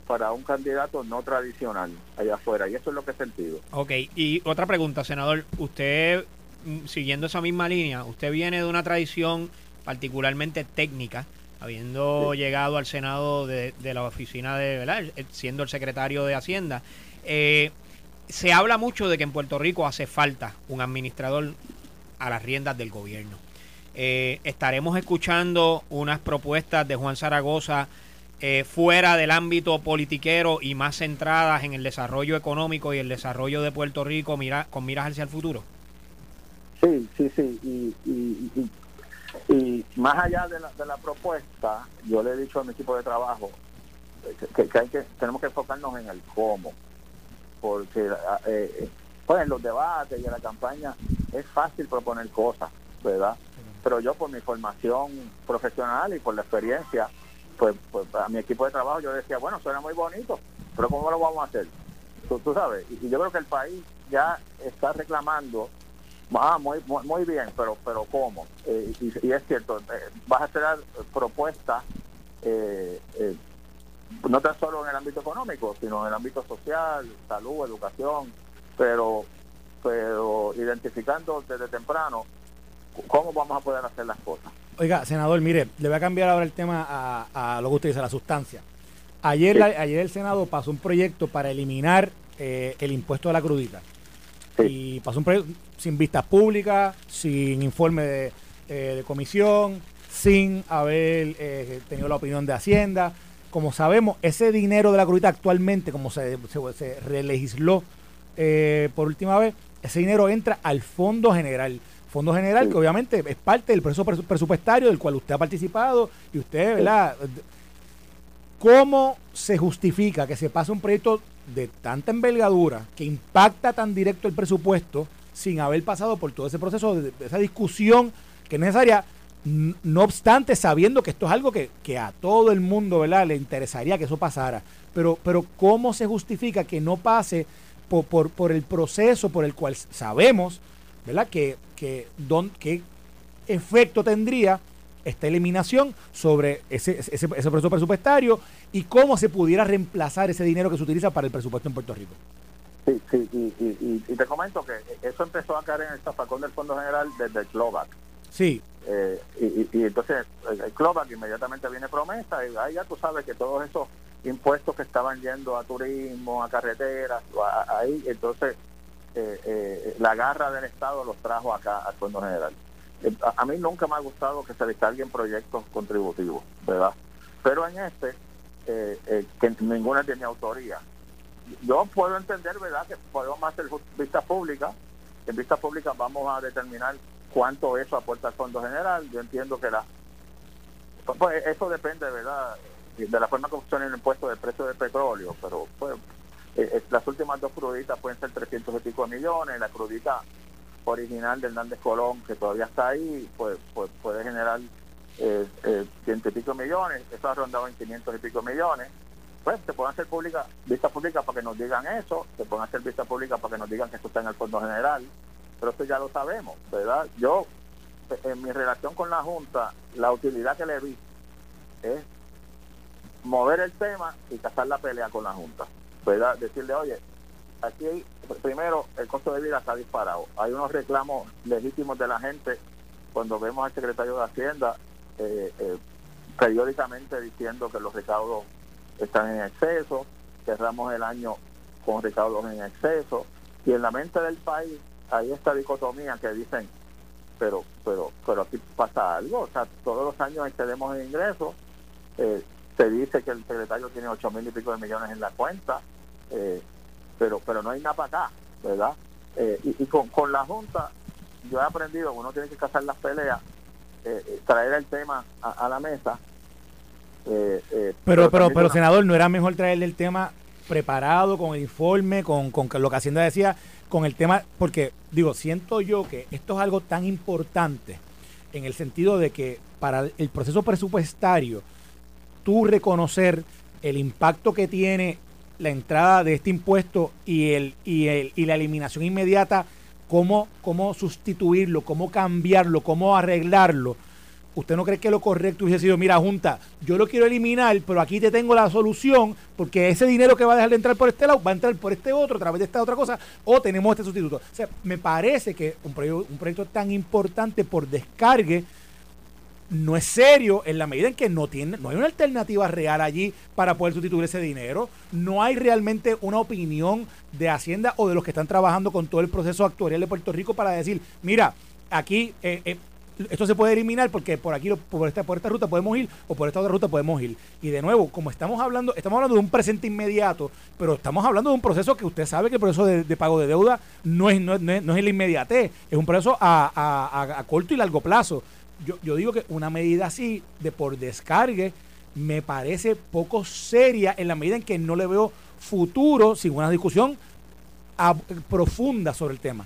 para un candidato no tradicional allá afuera y eso es lo que he sentido. Ok, y otra pregunta, senador, usted mm, siguiendo esa misma línea, usted viene de una tradición particularmente técnica, habiendo llegado al Senado de, la oficina de, ¿verdad? siendo el secretario de Hacienda. Eh, se habla mucho de que en Puerto Rico hace falta un administrador a las riendas del gobierno. Eh, estaremos escuchando unas propuestas de Juan Zaragoza eh, fuera del ámbito politiquero y más centradas en el desarrollo económico y el desarrollo de Puerto Rico mira, con miras hacia el futuro. Sí, sí, sí. y y más allá de la, de la propuesta, yo le he dicho a mi equipo de trabajo que, hay que tenemos que enfocarnos en el cómo, porque eh, pues en los debates y en la campaña es fácil proponer cosas, ¿verdad? Pero yo por mi formación profesional y por la experiencia, pues, pues a mi equipo de trabajo yo decía, bueno, suena muy bonito, pero ¿cómo lo vamos a hacer? Tú, tú sabes, y yo creo que el país ya está reclamando Ah, muy, muy, bien, pero pero ¿cómo? Eh, y, es cierto, eh, vas a hacer propuestas eh, no tan solo en el ámbito económico, sino en el ámbito social, salud, educación, pero pero identificando desde temprano cómo vamos a poder hacer las cosas. Oiga, senador, mire, le voy a cambiar ahora el tema a, lo que usted dice, la sustancia. Ayer, ayer el Senado pasó un proyecto para eliminar el impuesto de la crudita. Y pasó un proyecto sin vistas públicas, sin informe eh, de, comisión, sin haber eh, tenido la opinión de Hacienda. Como sabemos, ese dinero de la crudita actualmente, como se, se, relegisló eh, por última vez, ese dinero entra al Fondo General. Fondo General, que obviamente es parte del proceso presupuestario del cual usted ha participado y usted, ¿verdad? ¿Cómo se justifica que se pase un proyecto de tanta envergadura que impacta tan directo el presupuesto sin haber pasado por todo ese proceso de, esa discusión que es necesaria, no obstante sabiendo que esto es algo que, a todo el mundo ¿verdad? le interesaría que eso pasara. Pero, pero ¿cómo se justifica que no pase por, por, por el proceso por el cual sabemos ¿verdad? Que, que don, qué efecto tendría esta eliminación sobre ese, ese, ese proceso presupuestario y cómo se pudiera reemplazar ese dinero que se utiliza para el presupuesto en Puerto Rico. Sí, sí, y, y, te comento que eso empezó a caer en el zafacón del Fondo General desde el CLOVAC. Sí. Eh, y, entonces el CLOVAC inmediatamente viene promesa y ahí ya tú sabes que todos esos impuestos que estaban yendo a turismo, a carreteras, ahí entonces eh, eh, la garra del Estado los trajo acá al Fondo General. A, mí nunca me ha gustado que se descarguen proyectos contributivos, ¿verdad? Pero en este, que ninguna tiene autoría, yo puedo entender, ¿verdad?, que podemos hacer vista pública. En vista pública vamos a determinar cuánto eso aporta al Fondo General. Yo entiendo que la. Pues eso depende, ¿verdad?, de la forma como funciona el impuesto del precio del petróleo, pero pues eh, eh, las últimas dos cruditas pueden ser 300 y pico millones. La crudita original de Hernández Colón, que todavía está ahí, pues, pues puede generar eh, eh, ciento y pico millones. Eso ha rondado en 500 y pico millones pues se pueden hacer pública, vista pública para que nos digan eso, se pueden hacer vista pública para que nos digan que esto está en el Fondo General, pero esto ya lo sabemos, ¿verdad? Yo en mi relación con la Junta, la utilidad que le vi es mover el tema y cazar la pelea con la Junta. ¿Verdad? Decirle, oye, aquí primero el costo de vida está disparado. Hay unos reclamos legítimos de la gente cuando vemos al secretario de Hacienda eh, eh, periódicamente diciendo que los recaudos están en exceso, cerramos el año con recaudos en exceso, y en la mente del país hay esta dicotomía que dicen, pero, pero, pero aquí pasa algo, o sea, todos los años excedemos en ingresos, eh, se dice que el secretario tiene ocho mil y pico de millones en la cuenta, eh, pero pero no hay nada para acá, ¿verdad? Eh, y, con, con la Junta yo he aprendido que uno tiene que cazar las peleas, eh, traer el tema a, la mesa. pero pero pero, senador, ¿no era mejor traerle el tema preparado, con el informe, con, con lo que Hacienda decía, con el tema, porque digo, siento yo que esto es algo tan importante en el sentido de que para el proceso presupuestario, tú reconocer el impacto que tiene la entrada de este impuesto y, el, y, el, y la eliminación inmediata, cómo, cómo sustituirlo, cómo cambiarlo, cómo arreglarlo. ¿Usted no cree que lo correcto hubiese sido, mira, Junta, yo lo quiero eliminar, pero aquí te tengo la solución, porque ese dinero que va a dejar de entrar por este lado va a entrar por este otro, a través de esta otra cosa, o tenemos este sustituto? O sea, me parece que un proyecto, un proyecto tan importante por descargue no es serio en la medida en que no tiene, no hay una alternativa real allí para poder sustituir ese dinero. No hay realmente una opinión de Hacienda o de los que están trabajando con todo el proceso actuarial de Puerto Rico para decir, mira, aquí eh, eh, esto se puede eliminar porque por aquí, por esta, por esta ruta podemos ir o por esta otra ruta podemos ir. Y de nuevo, como estamos hablando, estamos hablando de un presente inmediato, pero estamos hablando de un proceso que usted sabe que el proceso de, pago de deuda no es, no, es, no es el inmediate, es un proceso a, a corto y largo plazo yo, yo digo que una medida así de por descargue me parece poco seria en la medida en que no le veo futuro sin una discusión profunda sobre el tema.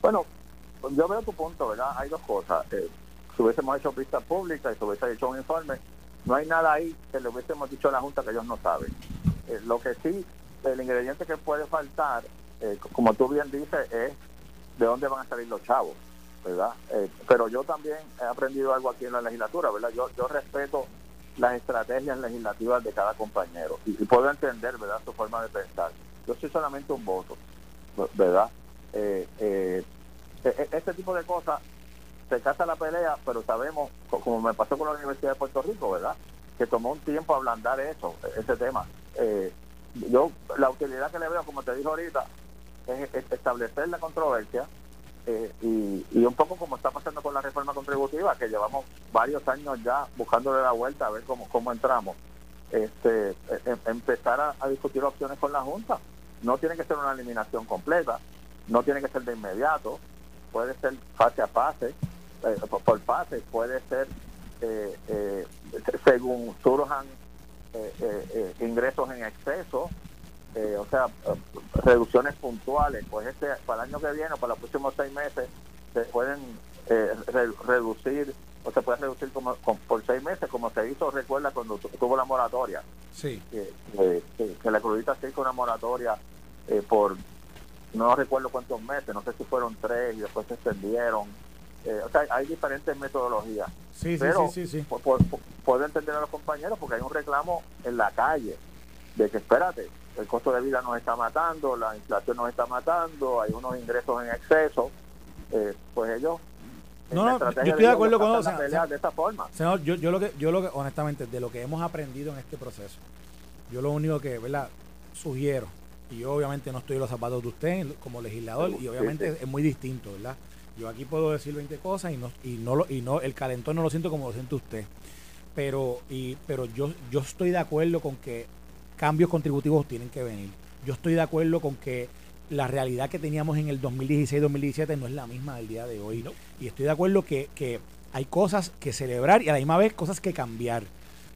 Bueno, yo veo tu punto, ¿verdad? Hay dos cosas. Eh, si hubiésemos hecho pista pública y si hubiese hecho un informe, no hay nada ahí que le hubiésemos dicho a la Junta que ellos no saben. Eh, lo que sí, el ingrediente que puede faltar, eh, como tú bien dices, es de dónde van a salir los chavos. ¿Verdad? Eh, pero yo también he aprendido algo aquí en la legislatura, ¿verdad? Yo, yo respeto las estrategias legislativas de cada compañero y, puedo entender, ¿verdad?, su forma de pensar. Yo soy solamente un voto, ¿verdad? Eh, eh, e, e, este tipo de cosas se casa la pelea, pero sabemos, como me pasó con la Universidad de Puerto Rico, ¿verdad?, que tomó un tiempo ablandar eso, ese tema. yo, la utilidad que le veo, como te dije ahorita, es establecer la controversia, eh, y, un poco como está pasando con la reforma contributiva, que llevamos varios años ya buscándole la vuelta a ver cómo, cómo entramos, este, e, em, empezar a, discutir opciones con la Junta. No tiene que ser una eliminación completa, no tiene que ser de inmediato, puede ser fase a fase, eh, por, fase, puede ser eh, según surjan ingresos en exceso, eh, o sea, reducciones puntuales, pues este para el año que viene, para los próximos seis meses, se pueden eh, reducir o se puede reducir como, por seis meses, como se hizo, recuerda, cuando tuvo la moratoria. Sí. Que, que, la crudita se hizo una moratoria eh, por no recuerdo cuántos meses, no sé si fueron tres y después se extendieron. o sea, hay diferentes metodologías. Sí, Pero sí, sí, sí, puedo entender a los compañeros porque hay un reclamo en la calle de que espérate, el costo de vida nos está matando, la inflación nos está matando, hay unos ingresos en exceso, eh, pues ellos no, no, yo estoy de acuerdo con eso. de esta forma. Senador, yo, yo lo que, yo lo que, honestamente, de lo que hemos aprendido en este proceso, yo lo único que, ¿verdad? Sugiero, y yo obviamente no estoy en los zapatos de usted como legislador, y obviamente es muy distinto, ¿verdad? Yo aquí puedo decir 20 cosas y no, y no lo, y no, el calentón no lo siento como lo siente usted. Pero, y, pero yo, yo estoy de acuerdo con que cambios contributivos tienen que venir. Yo estoy de acuerdo con que la realidad que teníamos en el 2016-2017 no es la misma del día de hoy. ¿no? Y estoy de acuerdo que, que, hay cosas que celebrar y a la misma vez cosas que cambiar.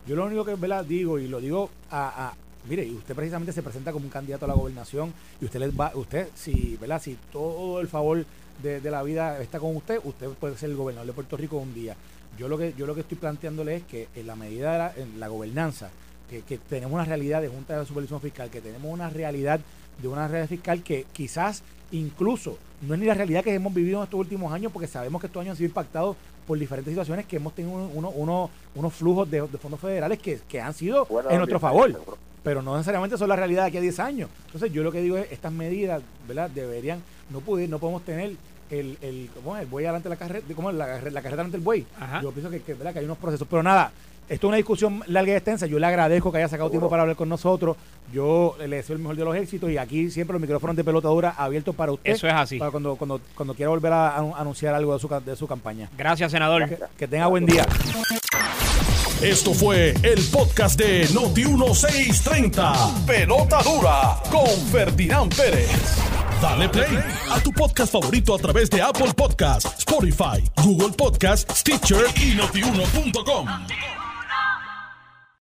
Yo lo único que ¿verdad? digo, y lo digo a, a mire, y usted precisamente se presenta como un candidato a la gobernación y usted les va, usted, si, ¿verdad? Si todo el favor de, la vida está con usted, usted puede ser el gobernador de Puerto Rico un día. Yo lo que, yo lo que estoy planteándole es que en la medida de la, en la gobernanza, que, que tenemos una realidad de Junta de Supervisión Fiscal, que tenemos una realidad de una realidad fiscal que quizás incluso no es ni la realidad que hemos vivido en estos últimos años, porque sabemos que estos años han sido impactados por diferentes situaciones que hemos tenido uno, unos flujos de, fondos federales que, que han sido en nuestro favor, pero no necesariamente son la realidad de aquí a 10 años. Entonces yo lo que digo es, estas medidas, ¿verdad? Deberían, no poder, no podemos tener el, el, ¿cómo es? el buey adelante de la carreta, ¿cómo es? La, la carreta delante del buey. Yo pienso que, que, ¿verdad? que hay unos procesos, pero nada, esto es una discusión larga y extensa. Yo le agradezco que haya sacado tiempo para hablar con nosotros. Yo le deseo el mejor de los éxitos y aquí siempre los micrófonos de pelota dura abiertos para usted. Eso es así. Para cuando, cuando, cuando quiera volver a, anunciar algo de su, de su campaña. Gracias, senador. Que, tenga buen día. Esto fue el podcast de Noti1630. Pelota dura con Ferdinand Pérez. Dale play a tu podcast favorito a través de Apple Podcasts, Spotify, Google Podcasts, Stitcher y notiuno.com.